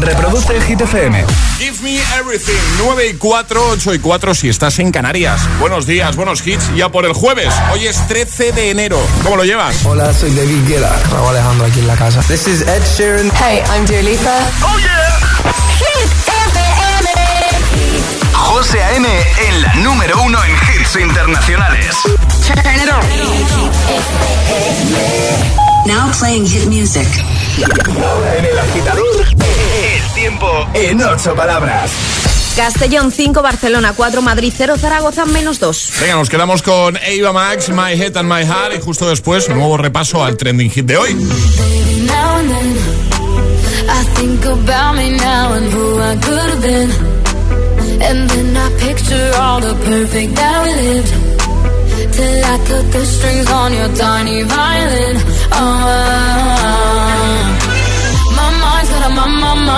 Reproduce Hit FM. Give me everything. 9 y 4, 8 y 4 si estás en Canarias. Buenos días, buenos hits. Ya por el jueves. Hoy es 13 de enero. ¿Cómo lo llevas? Hola, soy David Guetta. Raúl Alejandro aquí en la casa. This is Ed Sheeran. Hey, I'm Dua Lipa. Oh yeah. Hit FM. José A.M. en la número uno en hits internacionales. Turn it on. Now playing hit music. En el agitador, el tiempo en ocho palabras. Castellón 5, Barcelona 4, Madrid 0, Zaragoza menos 2. Venga, nos quedamos con Ava Max, My Head and My Heart y justo después un nuevo repaso al trending hit de hoy. Till I cut the strings on your tiny violin. Oh,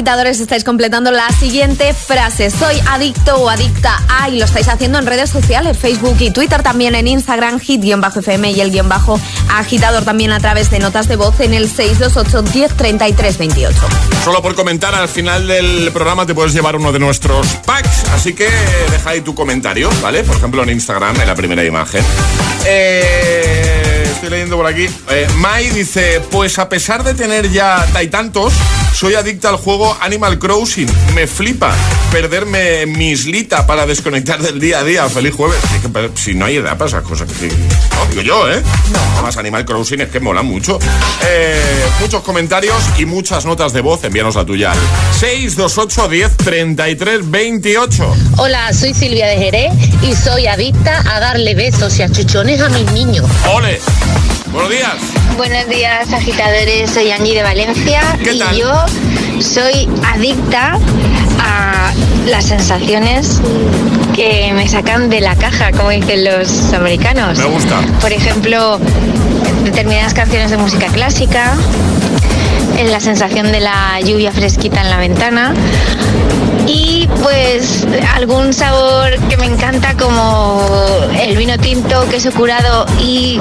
agitadores, estáis completando la siguiente frase. Soy adicto o adicta a, y lo estáis haciendo en redes sociales, Facebook y Twitter, también en Instagram, hit-fm y el guion bajo agitador también a través de notas de voz en el 628 10 33 28. Solo por comentar al final del programa te puedes llevar uno de nuestros packs, así que deja ahí tu comentario, ¿vale? Por ejemplo en Instagram, en la primera imagen. Eh, estoy leyendo por aquí. Eh, Mai dice, pues a pesar de tener ya tantos, soy adicta al juego Animal Crossing. Me flipa perderme mi islita para desconectar del día a día. Feliz jueves. Es que, pero, si no hay edad para esas cosas. que- No, digo yo, ¿eh? Además, Animal Crossing es que mola mucho. Eh, muchos comentarios y muchas notas de voz. Envíanos la tuya al 628 10 33 28. Hola, soy Silvia de Jerez y soy adicta a darle besos y achuchones a mis niños. ¡Ole! Buenos días. Buenos días, agitadores. Soy Angie de Valencia ¿Qué y yo soy adicta a las sensaciones que me sacan de la caja, como dicen los americanos. Me gusta. Por ejemplo, determinadas canciones de música clásica, la sensación de la lluvia fresquita en la ventana y pues algún sabor que me encanta como el vino tinto, queso curado y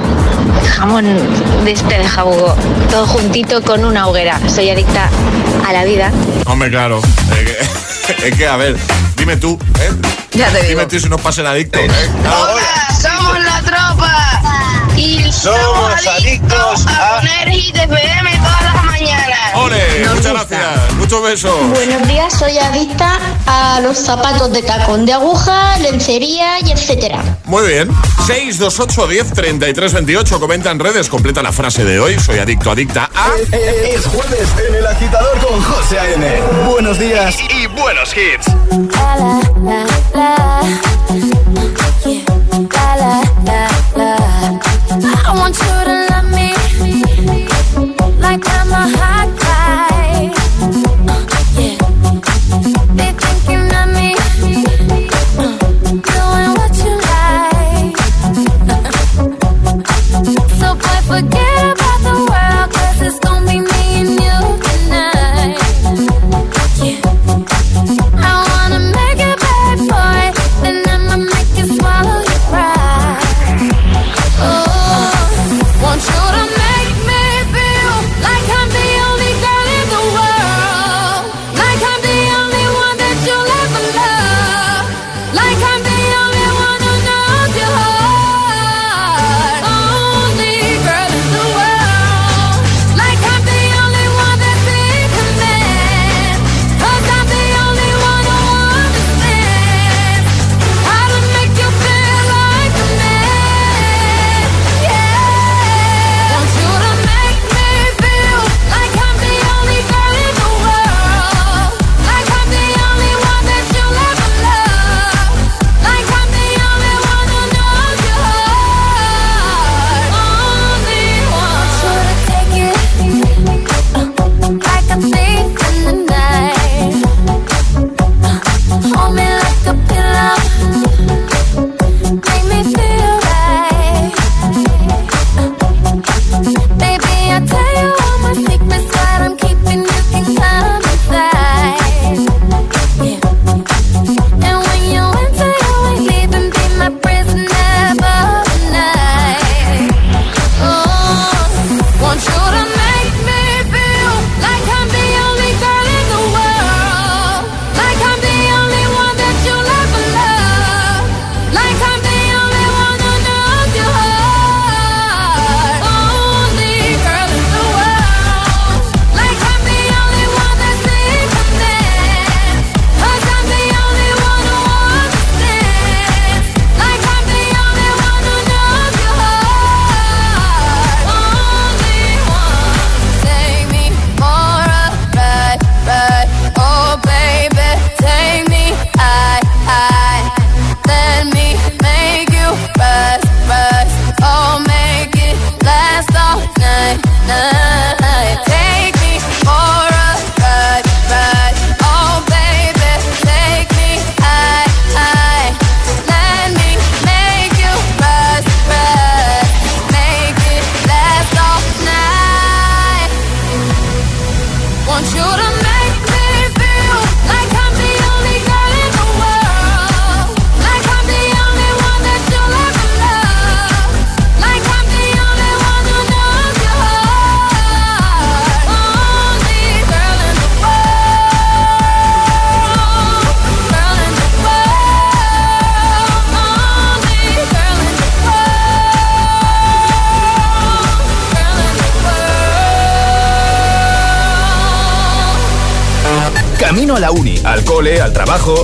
jamón de este de jabugo, todo juntito con una hoguera. Soy adicta a la vida. Hombre, claro, es que, a ver, dime tú, ¿eh? Ya te digo. Dime tú si nos pasen adictos. ¿eh? ¡Somos la tropa! Y somos, adictos a, a poner Hit FM todas las mañanas. ¡Ole! Nos muchas gusta. gracias. Muchos besos. Buenos días, soy adicta a los zapatos de tacón de aguja, lencería y etcétera. Muy bien. 628 10 33 28. Comenta en redes, completa la frase de hoy. Soy adicto, adicta a. Es, jueves en el agitador con José A.M. Buenos días y, y buenos hits. La, la, la, I want you.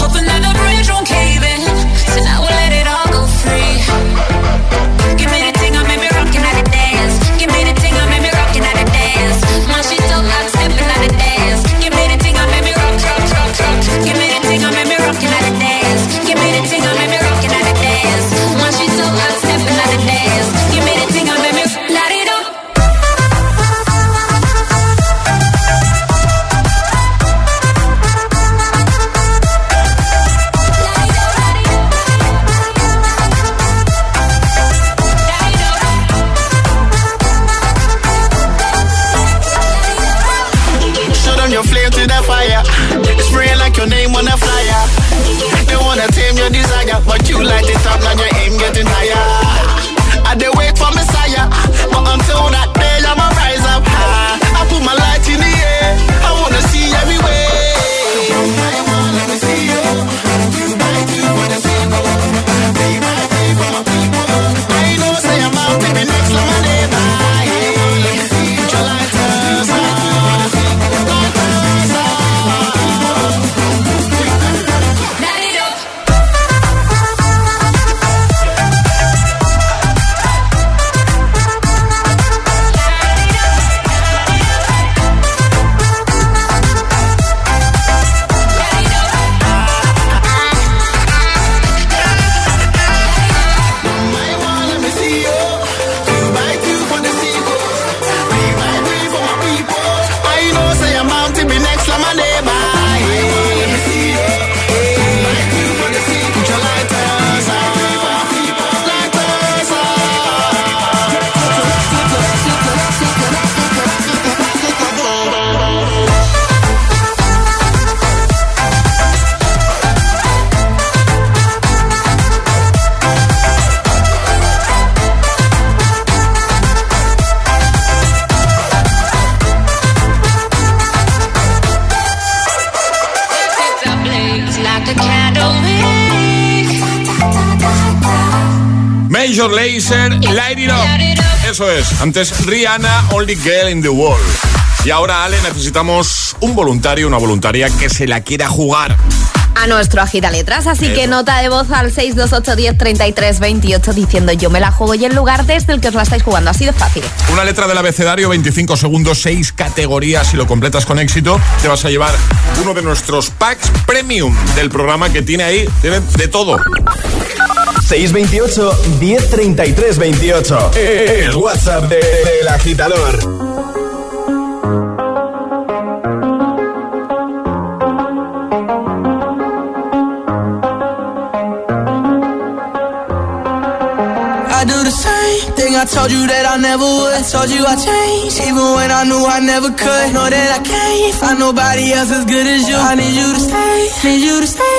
Hoping that the bridge won't cave. Eso es. Antes Rihanna, Only Girl in the World. Y ahora, Ale, necesitamos un voluntario, una voluntaria que se la quiera jugar. a nuestro agita letras. Así que nota de voz al 628 10 33 28 diciendo yo me la juego y el lugar desde el que os la estáis jugando. Así de fácil. Una letra del abecedario, 25 segundos, 6 categorías. Si lo completas con éxito, te vas a llevar uno de nuestros packs premium del programa que tiene ahí, tiene de todo. 628 1033 28. El WhatsApp de- del agitador. I do the same thing I told you that I never would. Told you I changed, even when I knew I never could. Know that I can't find nobody else as good as you. I need you to stay, need you to stay.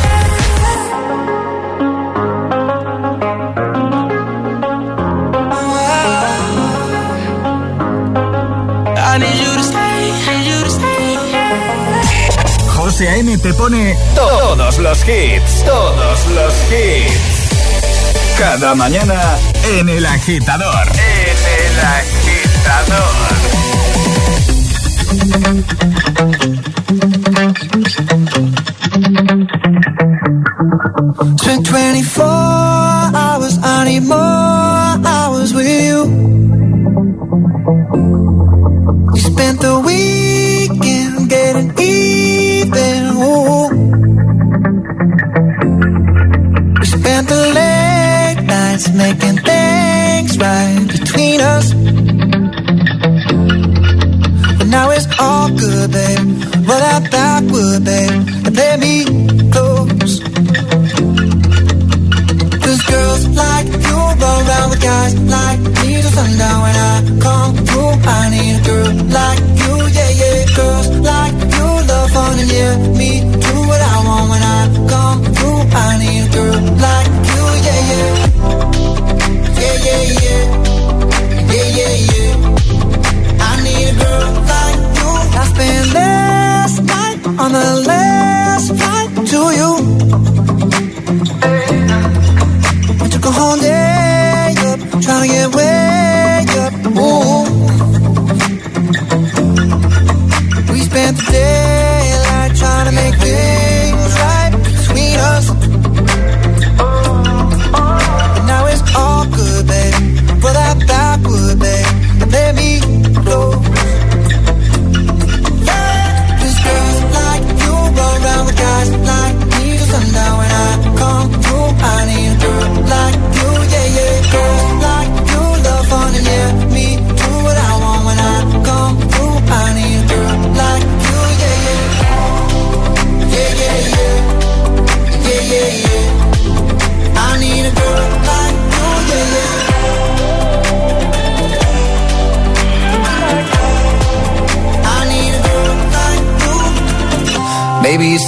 José A.M. te pone todos los hits, todos los hits. Cada mañana en el agitador. En el agitador. Spent 24 good,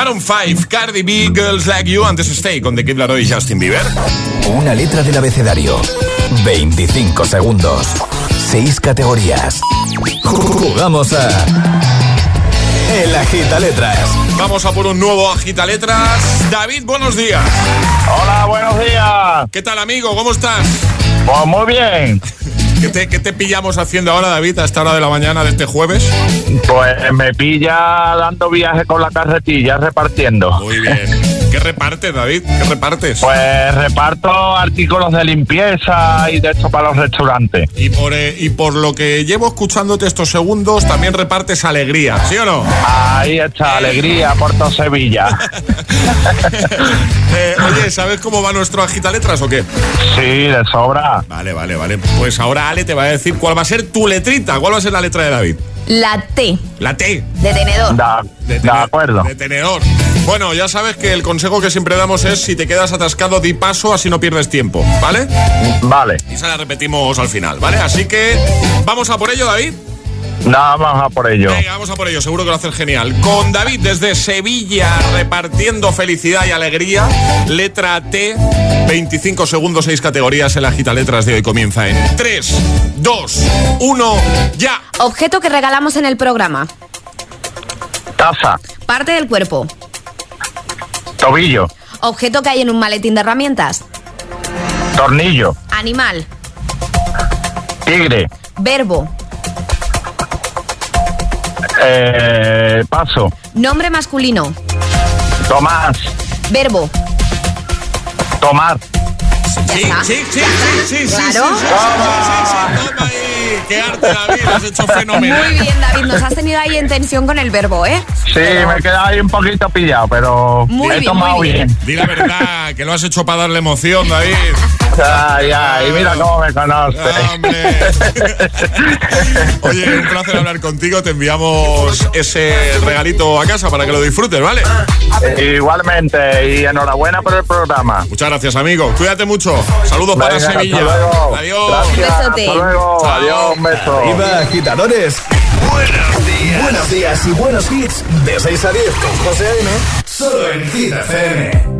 Maroon 5, Cardi B, Girls Like You, antes Stay con The Kid Laroi y Justin Bieber. Una letra del abecedario. 25 segundos. 6 categorías. Jugamos a. El Agita Letras. Vamos a por un nuevo Agita Letras. David, buenos días. Hola, buenos días. ¿Qué tal, amigo? ¿Cómo estás? Pues muy bien. ¿Qué te, qué te pillamos haciendo ahora, David, a esta hora de la mañana de este jueves? Pues me pilla dando viaje con la carretilla, repartiendo. Muy bien. ¿Qué repartes, David? ¿Qué repartes? Pues reparto artículos de limpieza y de esto para los restaurantes. Y por, eh, y por lo que llevo escuchándote estos segundos, también repartes alegría, ¿sí o no? Ahí está, alegría, Puerto Sevilla. Eh, oye, ¿sabes cómo va nuestro agita letras o qué? Sí, de sobra. Vale, vale, vale. Pues ahora Ale te va a decir cuál va a ser tu letrita. ¿Cuál va a ser la letra de David? La T La T. de tenedor. Da- De, de acuerdo. De tenedor. Bueno, ya sabes que el consejo que siempre damos es si te quedas atascado, di paso, así no pierdes tiempo, ¿vale? Vale, Y esa la repetimos al final, ¿vale? Así que vamos a por ello, David. Nada más a por ello. Venga, vamos a por ello, seguro que lo haces genial. Con David desde Sevilla, repartiendo felicidad y alegría. Letra T, 25 segundos, 6 categorías. El agita letras de hoy comienza en 3, 2, 1, ya. Objeto que regalamos en el programa. Taza, Parte del cuerpo. tobillo, Objeto que hay en un maletín de herramientas. tornillo, Animal. tigre, Verbo. Eh, paso, Nombre masculino. Tomás, Verbo. tomar, Sí, sí, sí, sí, sí, sí, Claro. sí, sí, sí, sí, sí, toma ahí. Qué arte, David, has hecho fenomenal. Muy bien, David. Nos has tenido ahí en tensión con el verbo, ¿eh? Sí, me he quedado ahí un poquito pillado, pero Muy he bien, tomado muy bien. bien. Di la verdad, que lo has hecho para darle emoción, David. Ay, ay, mira cómo me conoce. Oye, un placer hablar contigo. Te enviamos ese regalito a casa para que lo disfrutes, ¿vale? Igualmente, y enhorabuena por el programa. Muchas gracias, amigo. Cuídate mucho. Saludos para Sevilla. hasta luego. Adiós. Gracias. Hasta luego. Chao. Adiós, un beso. Arriba, agitadores. Buenos días. Buenos días y buenos hits. De 6 a 10 con José A.M. Solo en Hit FM.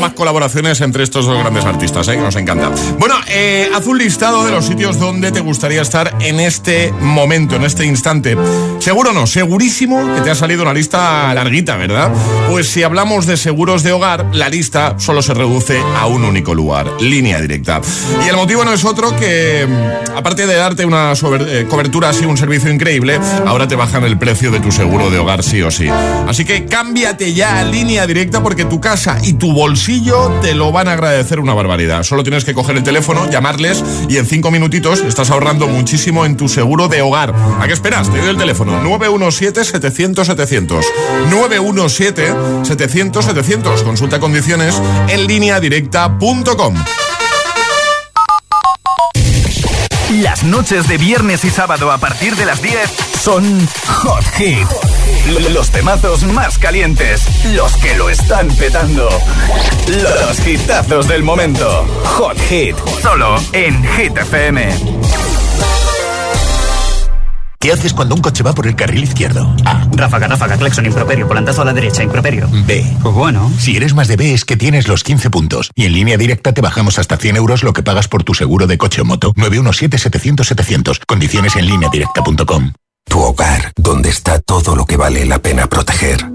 my Colaboraciones entre estos dos grandes artistas, ¿eh? nos encanta. Bueno, eh, haz un listado de los sitios donde te gustaría estar en este momento, en este instante. Seguro no, segurísimo que te ha salido una lista larguita, ¿verdad? Pues si hablamos de seguros de hogar, la lista solo se reduce a un único lugar, línea directa. Y el motivo no es otro que, mm, aparte de darte una sobre- eh, cobertura así, un servicio increíble, ahora te bajan el precio de tu seguro de hogar sí o sí. Así que cámbiate ya a línea directa porque tu casa y tu bolsillo te lo van a agradecer una barbaridad. Solo tienes que coger el teléfono, llamarles y en cinco minutitos estás ahorrando muchísimo en tu seguro de hogar. ¿A qué esperas? Te doy el teléfono 917-700-700. 917-700-700. Consulta condiciones en línea directa.com. Las noches de viernes y sábado a partir de las 10 son Hot Hit. Los temazos más calientes, los que lo están petando. Los hitazos del momento. Hot Hit, solo en Hit FM. ¿Qué haces cuando un coche va por el carril izquierdo? A. Ráfaga, ráfaga, claxon, improperio, volantazo a la derecha, improperio. B. Pues bueno. Si eres más de B es que tienes los 15 puntos. Y en línea directa te bajamos hasta 100 euros lo que pagas por tu seguro de coche o moto. 917-700-700. Condiciones en línea directa.com. Tu hogar, donde está todo lo que vale la pena proteger.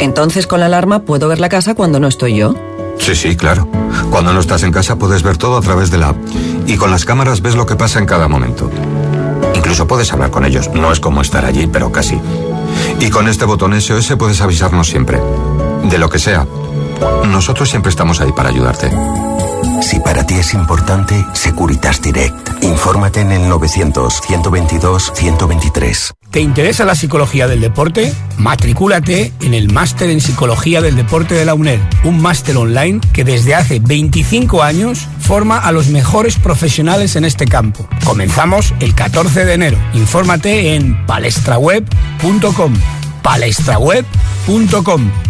Entonces con la alarma puedo ver la casa cuando no estoy yo. Sí, sí, claro. Cuando no estás en casa puedes ver todo a través de la app. Y con las cámaras ves lo que pasa en cada momento. Incluso puedes hablar con ellos. No es como estar allí, pero casi. Y con este botón SOS puedes avisarnos siempre. De lo que sea. Nosotros siempre estamos ahí para ayudarte. Si para ti es importante, Securitas Direct. Infórmate en el 900-122-123. ¿Te interesa la psicología del deporte? Matricúlate en el Máster en Psicología del Deporte de la UNED, un máster online que desde hace 25 años forma a los mejores profesionales en este campo. Comenzamos el 14 de enero. Infórmate en palestraweb.com. palestraweb.com.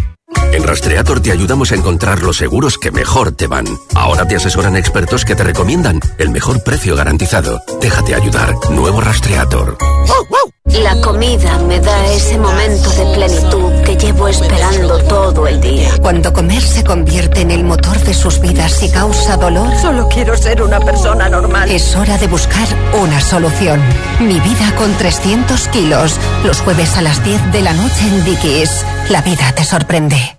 En Rastreator te ayudamos a encontrar los seguros que mejor te van. Ahora te asesoran expertos que te recomiendan el mejor precio garantizado. Déjate ayudar. Nuevo Rastreator. La comida me da ese momento de plenitud que llevo esperando todo el día. Cuando comer se convierte en el motor de sus vidas y causa dolor. Solo quiero ser una persona normal. Es hora de buscar una solución. Mi vida con 300 kilos. Los jueves a las 10 de la noche en Dickies. La vida te sorprende.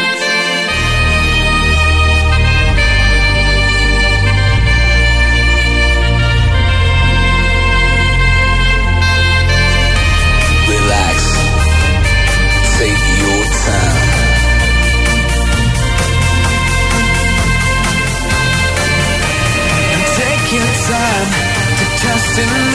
in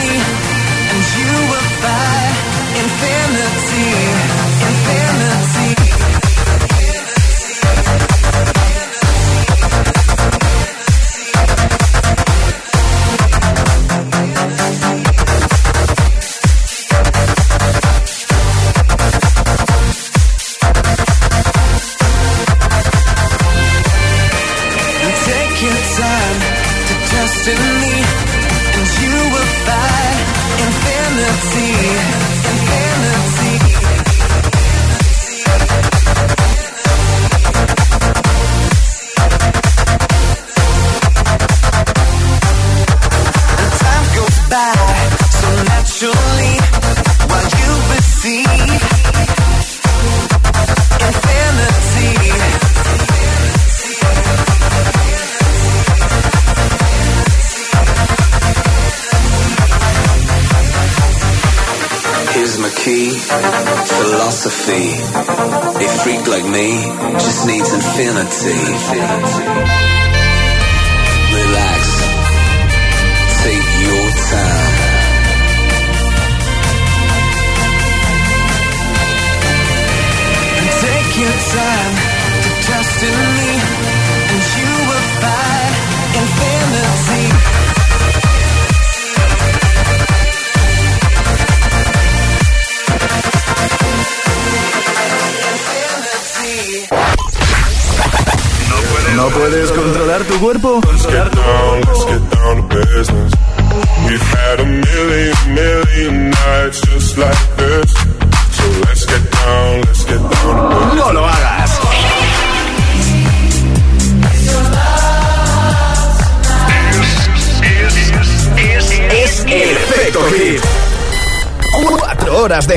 infinity.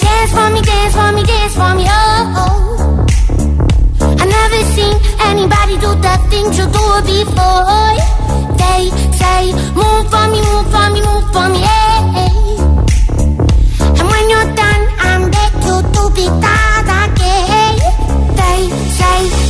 dance for me, dance for me, dance for me, oh. oh. I never seen anybody do the things you do before. They say, move for me, move for me, move for me, yeah. And when you're done, I'm you to be that again. They say,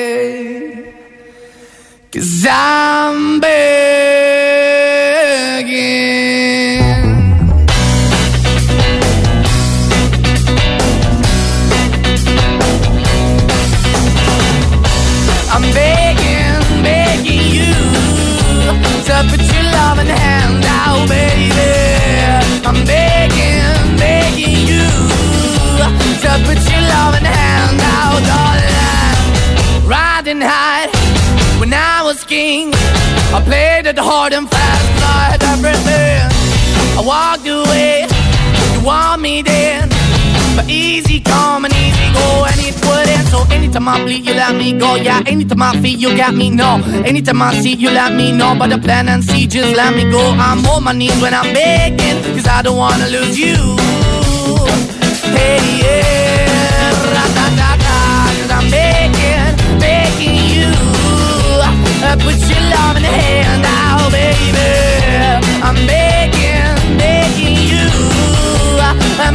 Cause I'm begging. I'm begging, begging you to put your loving hand I walked away, you want me then. But easy come and easy go, and it wouldn't. So anytime I bleed, you let me go. Yeah, anytime I feel, you got me, no. Anytime I see, you let me know. But the plan and see, just let me go. I'm on my knees when I'm begging, cause I don't wanna lose you. Hey, yeah, ra-da-da-da, cause I'm begging, begging you. Uh, Put your love in hand out, baby. I'm begging,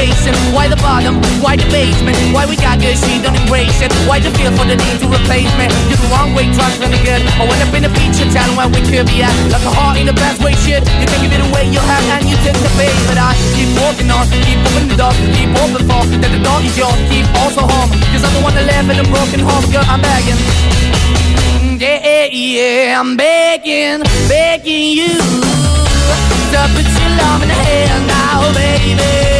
Chasing, why the bottom, why the basement, why we got good, she don't embrace it. Why the feel for the need to replace me? You're the wrong way, trying to good. I went up in a feature town where we could be at. Like a heart in the best way, shit. You can it away, you have, and you take the bait. But I keep walking on, keep opening the door, keep open for that the door is yours, keep also home. Cause I'm the one that live in a broken home, girl, I'm begging. Yeah, yeah, I'm begging, begging you to put your love in the hand now, baby.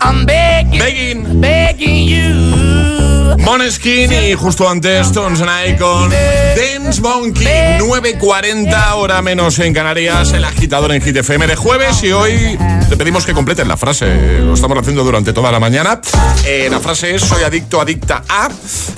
I'm begging, begging, begging you. Moneskin y justo antes Stones and con Dance Monkey 9.40 hora menos en Canarias el agitador en GTFM de jueves y hoy te pedimos que completen la frase. Lo estamos haciendo durante toda la mañana. Eh, la frase es soy adicto adicta a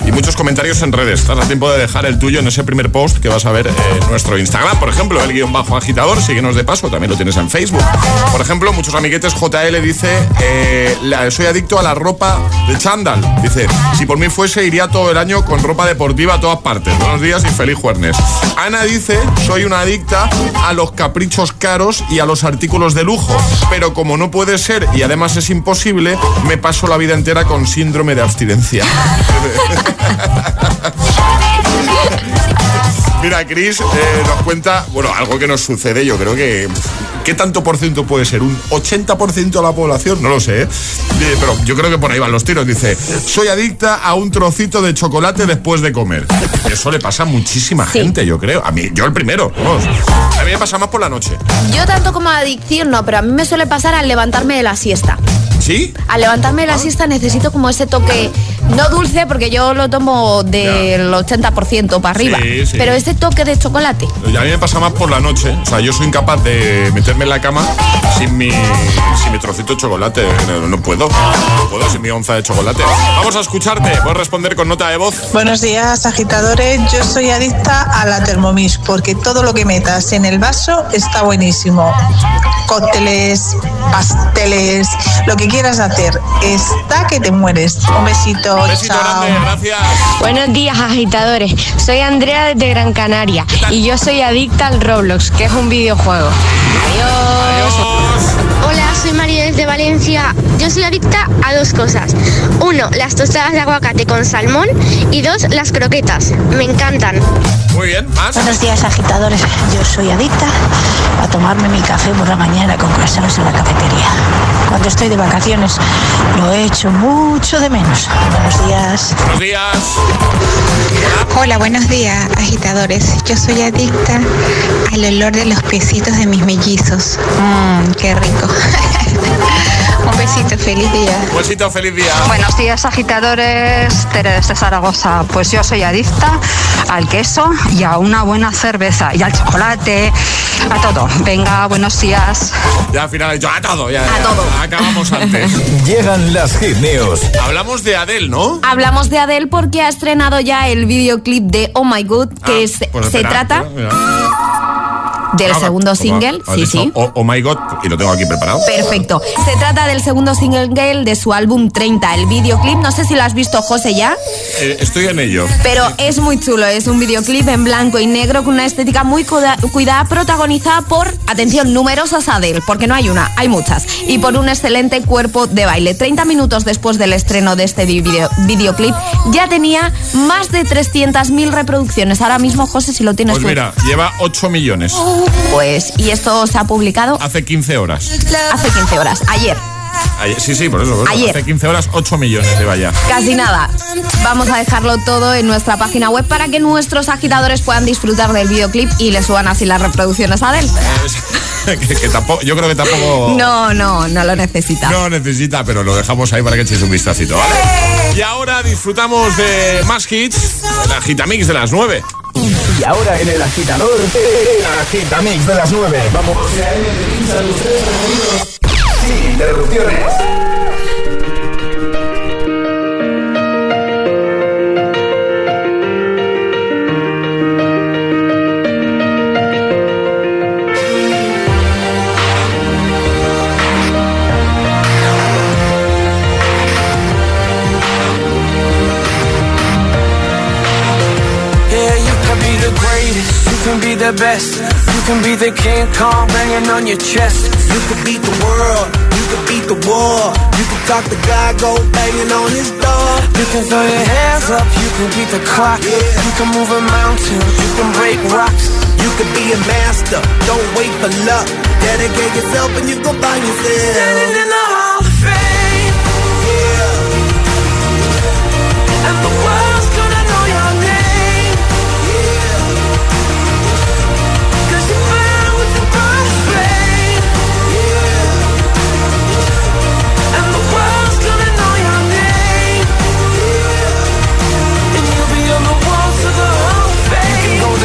y muchos comentarios en redes. Estás a tiempo de dejar el tuyo en ese primer post que vas a ver en nuestro Instagram. Por ejemplo el guion bajo agitador síguenos de paso también lo tienes en Facebook. Por ejemplo muchos amiguetes JL dice eh, soy adicto a la ropa de chándal dice si por mí fuese, iría todo el año con ropa deportiva a todas partes. Buenos días y feliz jueves. Ana dice, soy una adicta a los caprichos caros y a los artículos de lujo, pero como no puede ser y además es imposible, me paso la vida entera con síndrome de abstinencia. Mira, Chris eh, nos cuenta, bueno, algo que nos sucede, yo creo que... ¿Qué tanto por ciento puede ser? ¿Un 80% de la población? No lo sé, ¿eh? pero yo creo que por ahí van los tiros. Dice, soy adicta a un trocito de chocolate después de comer. Eso le pasa a muchísima gente, yo creo. A mí, yo el primero. A mí me pasa más por la noche. Yo tanto como adicción no, pero a mí me suele pasar al levantarme de la siesta. ¿Sí? Al levantarme de la siesta necesito como ese toque, no dulce, porque yo lo tomo del 80% para arriba, pero ese toque de chocolate. Y a mí me pasa más por la noche. O sea, yo soy incapaz de meterme en la cama sin mi, sin mi trocito de chocolate. No, puedo. No puedo sin mi onza de chocolate. Vamos a escucharte. Puedes responder con nota de voz. Buenos días, agitadores. Yo soy adicta a la Thermomix porque todo lo que metas en el vaso está buenísimo. Cócteles, pasteles, lo que quieras hacer. Está que te mueres. Un besito. chao. gracias. Buenos días, agitadores. Soy Andrea desde Gran Canaria y yo soy adicta al Roblox, que es un videojuego. Adiós. Hola, soy María desde Valencia. Yo soy adicta a dos cosas. Uno, las tostadas de aguacate con salmón y dos, las croquetas. Me encantan. Muy bien, más. Buenos días, agitadores. Yo soy adicta a tomarme mi café por la mañana con croissants en la cafetería. Cuando estoy de vacaciones lo he hecho mucho de menos. Buenos días. Buenos días. Hola, buenos días, agitadores. Yo soy adicta al olor de los piecitos de mis mellizos. Mmm, qué rico. Feliz día. Un besito, feliz día. Buenos días, agitadores. Tere de Zaragoza. Pues yo soy adicta al queso y a una buena cerveza y al chocolate, a todo. Venga, buenos días. Ya al final he dicho a todo, ya. A todo. Acabamos antes. Llegan las gimneos. Hablamos de Adele, ¿no? Hablamos de Adele porque ha estrenado ya el videoclip de Oh My God, que es- Pues se espera, trata. Del Ah, segundo single. Sí, dicho, sí. Oh, oh my God, y lo tengo aquí preparado. Perfecto. Se trata del segundo single de su álbum 30. El videoclip, no sé si lo has visto, José, ya. Eh, estoy en ello. Pero es muy chulo, es un videoclip en blanco y negro con una estética muy cuida- cuidada, protagonizada por, atención, numerosas Adele, porque no hay una, hay muchas, y por un excelente cuerpo de baile. 30 minutos después del estreno de este video- videoclip ya tenía más de 300.000 reproducciones. Ahora mismo, José, si lo tienes Pues mira, lleva 8 millones. Pues, y esto se ha publicado Hace 15 horas. hace 15 horas, ayer. Ayer- sí, sí, por eso. por. Ayer. Hace 15 horas, 8 millones lleva ya. Casi nada. Vamos a dejarlo todo en nuestra página web para que nuestros agitadores puedan disfrutar del videoclip y le suban así las reproducciones a él. que, que tampoco, yo creo que tampoco. No, no, no lo necesita. No necesita, pero lo dejamos ahí para que echéis un vistacito, ¿vale? Y ahora disfrutamos de más hits, la Gitamix de las 9. Y ahora en el agitador, el agitamix de las 9. Vamos. Sin interrupciones. the best. You can be the King Kong banging on your chest. You can beat the world. You can beat the war. You can talk the guy go banging on his door. You can throw your hands up. You can beat the clock. Yeah. You can move a mountain. You can break rocks. You can be a master. Don't wait for luck. Dedicate yourself and you can find yourself. Standing in the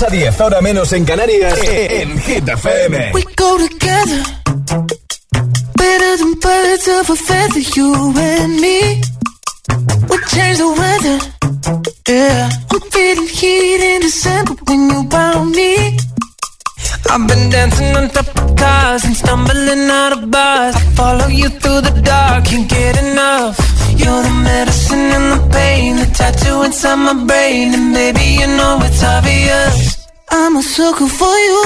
6 a 10, ahora menos en Canarias, en Hit FM. We go together better than birds of a feather, you and me. We change the weather, yeah. I'm feeling heat in December when you found me. I've been dancing on top of cars and stumbling out of bars. I follow you through the dark, can't get enough. You're the medicine tattoo inside my brain, and baby you know it's obvious. I'm a sucker for you.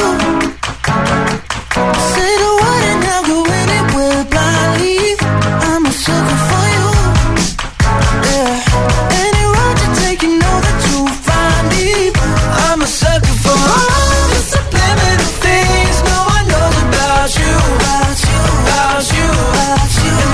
Say the word and I'll go anywhere blindly. I'm a sucker for you. Yeah. Any road you take, you know that you'll find. I'm a sucker for all the subliminal things no one knows about you. About you, about you, about you.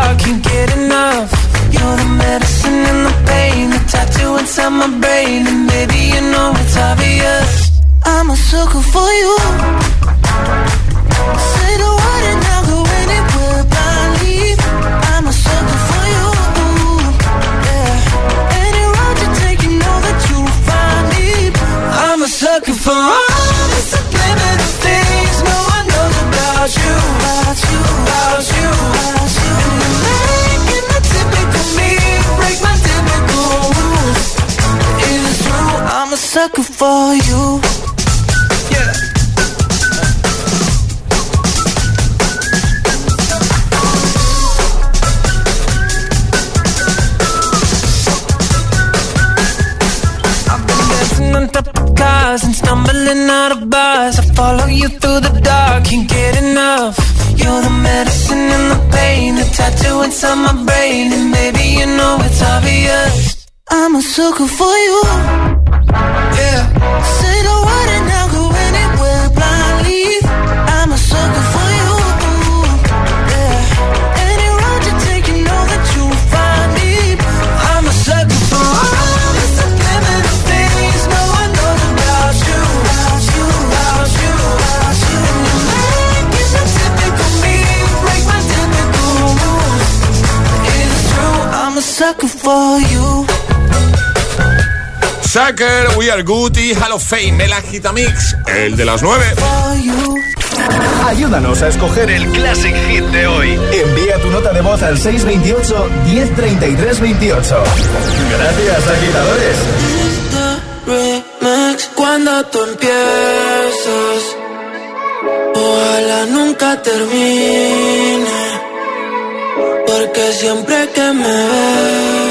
I'm a sucker for We Are Good y Hall of Fame, el Agitamix, el de las 9. Ayúdanos a escoger el Classic Hit de hoy. Envía tu nota de voz al 628 1033 28. Gracias, agitadores. remix cuando tú empiezas. Ojalá nunca termine. Porque siempre que me besas,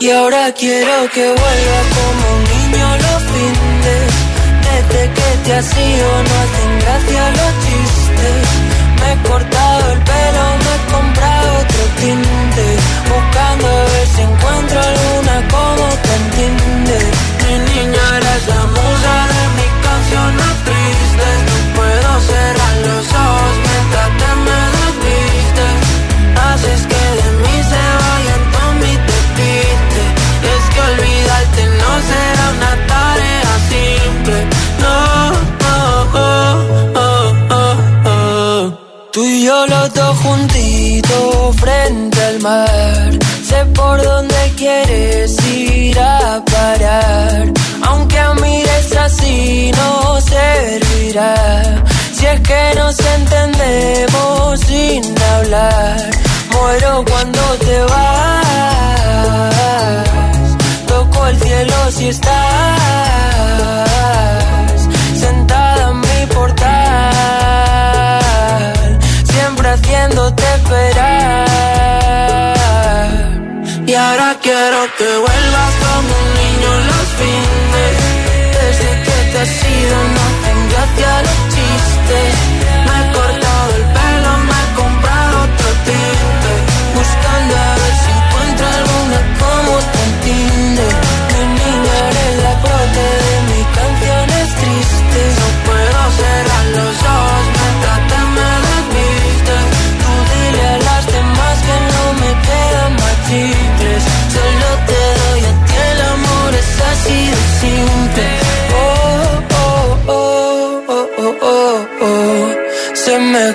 Y ahora quiero que vuelva como un niño los fines. Desde que te has ido no hacen gracia los chistes. Me he cortado el pelo, me he comprado otro tinte, buscando a ver si encuentro alguna como te entiende. Mi niña eres la musa de mis canciones tristes, no puedo cerrar yo los dos juntitos frente al mar. Sé por dónde quieres ir a parar. Aunque mires así no servirá. Si es que nos entendemos sin hablar. Muero cuando te vas. Toco el cielo si estás que vuelvas como un niño los fines. Desde que te has ido no hacen gracia los chistes.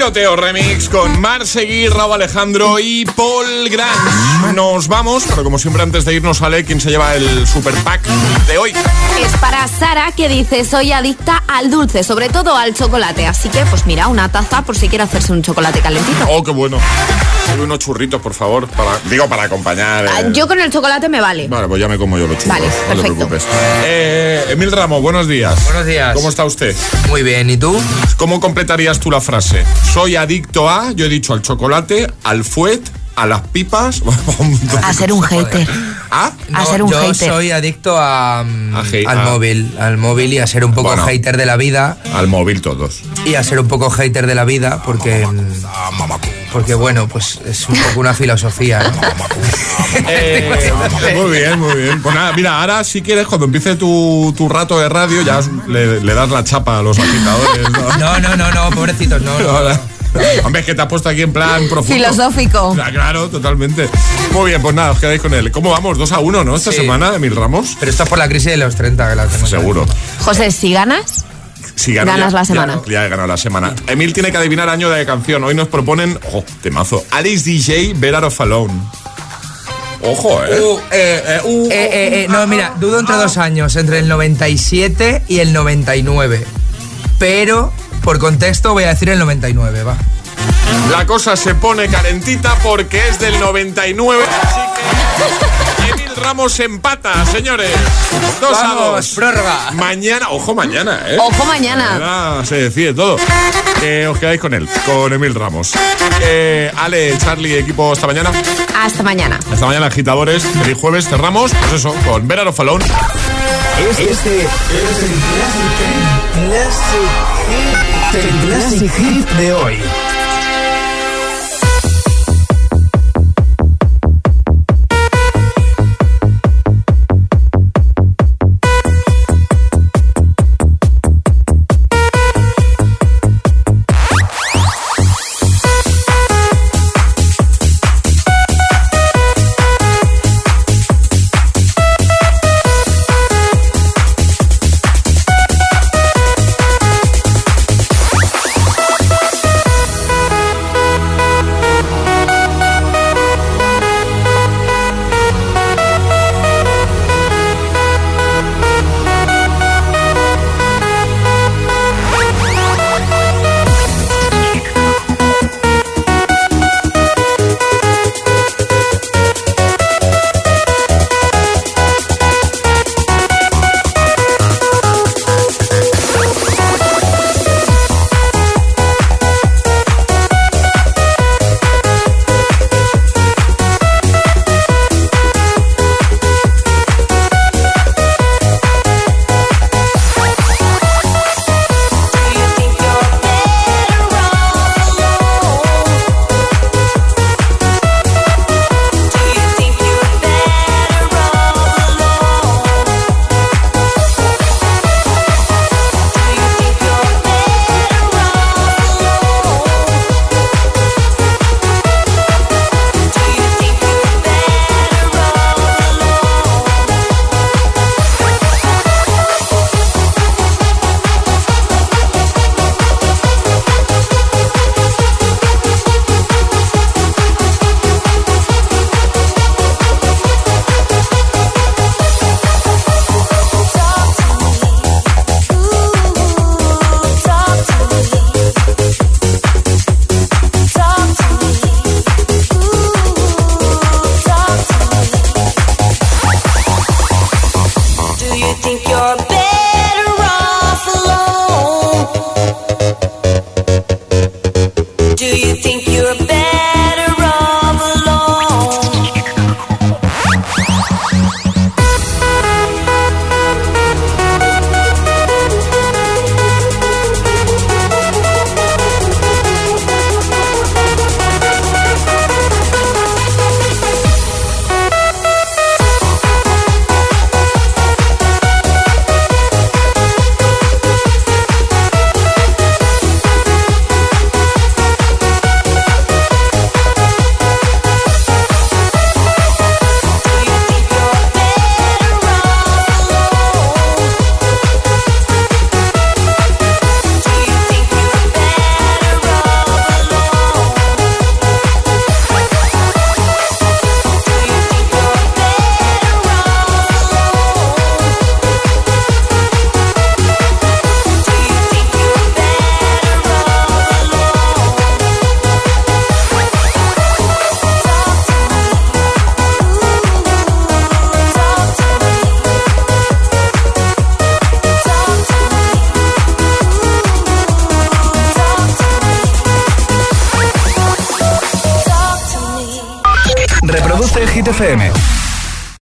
Tiroteo Remix con Mar Seguir, Raúl Alejandro y Paul Grant. Nos vamos, pero como siempre antes de irnos sale quién se lleva el super pack de hoy. Es para Sara que dice soy adicta al dulce, sobre todo al chocolate. Así que pues mira, una taza por si quiere hacerse un chocolate calentito. Oh, qué bueno. Quiero unos churritos, por favor, para, digo, para acompañar. Ah, eh. Yo con el chocolate me vale. Vale, pues ya me como yo los churros. Vale, no te preocupes. Eh, Emil Ramos, buenos días. Buenos días. ¿Cómo está usted? Muy bien, ¿y tú? ¿Cómo completarías tú la frase? Soy adicto a, yo he dicho al chocolate, al fuet, a las pipas. A ser un hater. ¿Ah? A ser un yo hater. soy adicto a, mm, A al a- móvil, al móvil y a ser un poco Bueno. hater de la vida Al móvil todos. y a ser un poco hater de la vida porque mm, porque bueno, pues es un poco una filosofía, ¿no? Eh, muy bien, muy bien. Pues nada, mira, ahora si quieres, cuando empiece tu, tu rato de radio, ya le, le das la chapa a los agitadores. ¿no? No, no, no, no, pobrecitos, no, no. Hombre, es que te has puesto aquí en plan profundo. Filosófico. Claro, totalmente. Muy bien, pues nada, os quedáis con él. ¿Cómo vamos? 2 a 1, ¿no? Esta Sí. semana, Emil Ramos. Pero esto es por la crisis de los 30 que la tengo. Seguro. José, si ganas, Si gano Ganas ya- la semana. Ya, ya he ganado la semana. Emil tiene que adivinar año de canción. Hoy nos proponen, ojo, temazo. Alice DJ, Better Off Alone. Ojo, eh. Uh, eh, eh, uh, Eh, eh, eh, no, mira, dudo entre dos años, entre el 97 y el 99. Pero, por contexto, voy a decir el 99, va. La cosa se pone calentita porque es del 99. Así que Emil Ramos empata, señores. 2 a 2. prórroga. Mañana, ojo mañana, ¿eh? ojo mañana. Mañana se decide todo. Que os quedáis con él, con Emil Ramos. Eh, Ale, Charlie, equipo, hasta mañana. Hasta mañana. Hasta mañana, agitadores. Feliz jueves, cerramos, pues eso, con Better of Alone. Este es el Classic, Classic Hit de hoy.